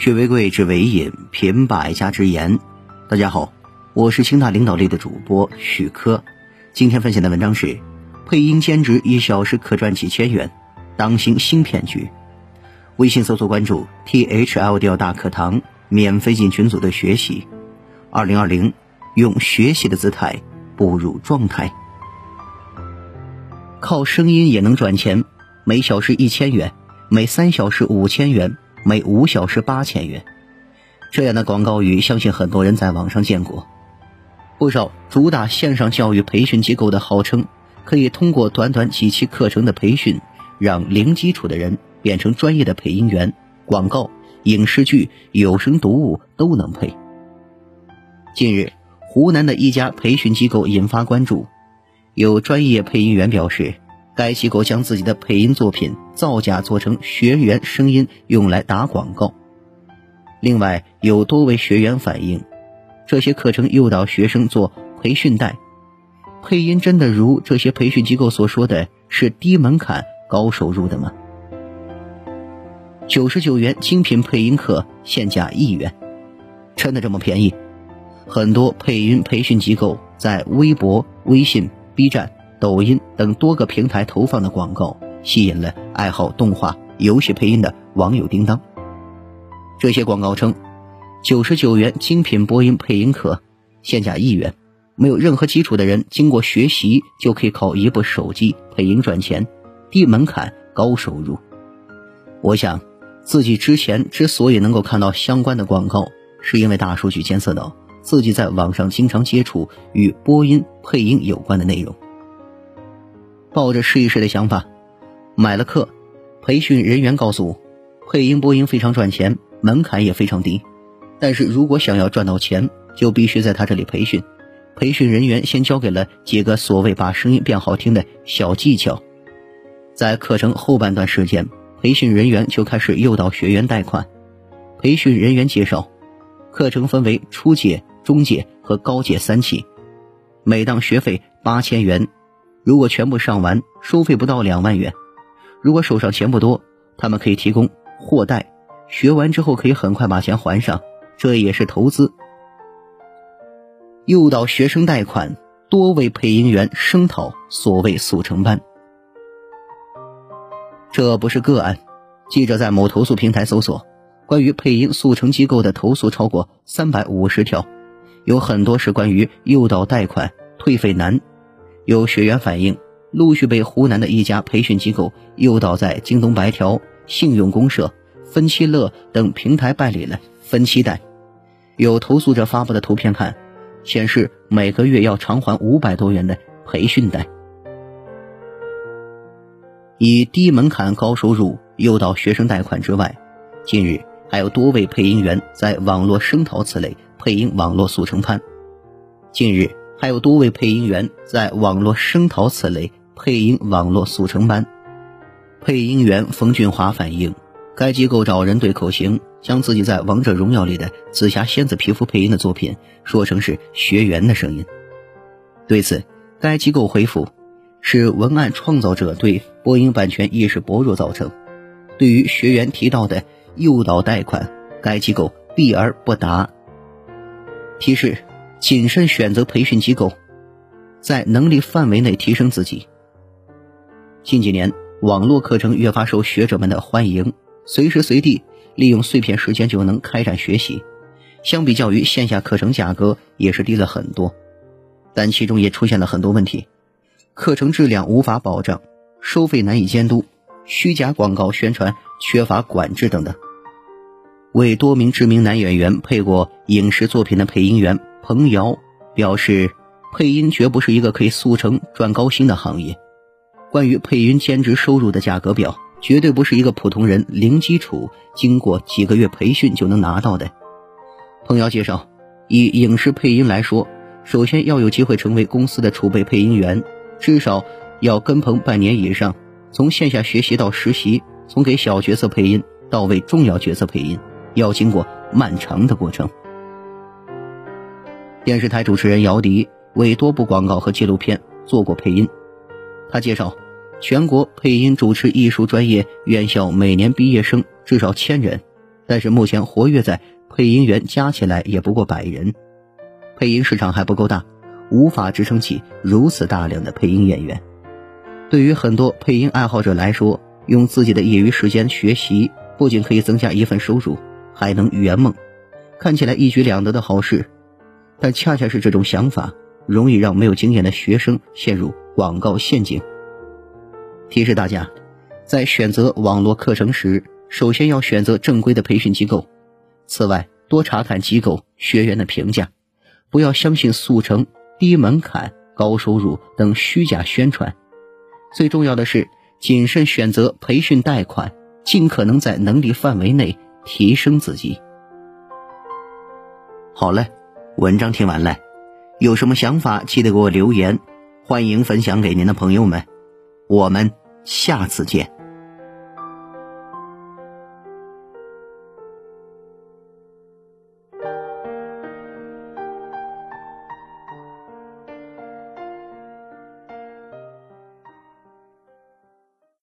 学为贵，知为引，品百家之言。大家好，我是清大领导力的主播许科。今天分享的文章是：配音兼职一小时可赚几千元，当心新骗局。微信搜索关注 T H L 调大课堂，免费进群组的学习。二零二零，用学习的姿态步入状态。靠声音也能赚钱，每小时一千元，每三小时五千元。每五小时八千元，这样的广告语，相信很多人在网上见过。不少主打线上教育培训机构的号称，可以通过短短几期课程的培训，让零基础的人变成专业的配音员，广告、影视剧、有声读物都能配。近日，湖南的一家培训机构引发关注，有专业配音员表示。该机构将自己的配音作品造假做成学员声音用来打广告。另外，有多位学员反映，这些课程诱导学生做培训带。配音真的如这些培训机构所说的是低门槛高收入的吗？九十九元精品配音课现价一元，真的这么便宜？很多配音培训机构在微博、微信、B 站。抖音等多个平台投放的广告，吸引了爱好动画、游戏配音的网友叮当。这些广告称，九十九元精品播音配音课，现价一元，没有任何基础的人经过学习就可以靠一部手机配音赚钱，低门槛高收入。我想，自己之前之所以能够看到相关的广告，是因为大数据监测到自己在网上经常接触与播音配音有关的内容。抱着试一试的想法，买了课。培训人员告诉我，配音播音非常赚钱，门槛也非常低。但是如果想要赚到钱，就必须在他这里培训。培训人员先教给了几个所谓把声音变好听的小技巧。在课程后半段时间，培训人员就开始诱导学员贷款。培训人员介绍，课程分为初阶、中阶和高阶三期，每档学费八千元。如果全部上完，收费不到两万元。如果手上钱不多，他们可以提供货贷，学完之后可以很快把钱还上，这也是投资。诱导学生贷款，多位配音员声讨所谓速成班。这不是个案，记者在某投诉平台搜索，关于配音速成机构的投诉超过三百五十条，有很多是关于诱导贷款、退费难。有学员反映，陆续被湖南的一家培训机构诱导在京东白条、信用公社、分期乐等平台办理了分期贷。有投诉者发布的图片看，显示每个月要偿还五百多元的培训贷。以低门槛高收入诱导学生贷款之外，近日还有多位配音员在网络声讨此类配音网络速成班。近日。还有多位配音员在网络声讨此类配音网络速成班。配音员冯俊华反映，该机构找人对口型，将自己在《王者荣耀》里的紫霞仙子皮肤配音的作品说成是学员的声音。对此，该机构回复是文案创造者对播音版权意识薄弱造成。对于学员提到的诱导贷款，该机构避而不答。提示。谨慎选择培训机构，在能力范围内提升自己。近几年，网络课程越发受学者们的欢迎，随时随地利用碎片时间就能开展学习。相比较于线下课程，价格也是低了很多，但其中也出现了很多问题：课程质量无法保障，收费难以监督，虚假广告宣传缺乏管制等等。为多名知名男演员配过影视作品的配音员。彭瑶表示，配音绝不是一个可以速成赚高薪的行业。关于配音兼职收入的价格表，绝对不是一个普通人零基础、经过几个月培训就能拿到的。彭瑶介绍，以影视配音来说，首先要有机会成为公司的储备配音员，至少要跟棚半年以上。从线下学习到实习，从给小角色配音到为重要角色配音，要经过漫长的过程。电视台主持人姚笛为多部广告和纪录片做过配音。他介绍，全国配音主持艺术专业院校每年毕业生至少千人，但是目前活跃在配音员加起来也不过百人，配音市场还不够大，无法支撑起如此大量的配音演员。对于很多配音爱好者来说，用自己的业余时间学习，不仅可以增加一份收入，还能圆梦，看起来一举两得的好事。但恰恰是这种想法，容易让没有经验的学生陷入广告陷阱。提示大家，在选择网络课程时，首先要选择正规的培训机构。此外，多查看机构学员的评价，不要相信速成、低门槛、高收入等虚假宣传。最重要的是，谨慎选择培训贷款，尽可能在能力范围内提升自己。好嘞，文章听完了，有什么想法记得给我留言，欢迎分享给您的朋友们。我们下次见。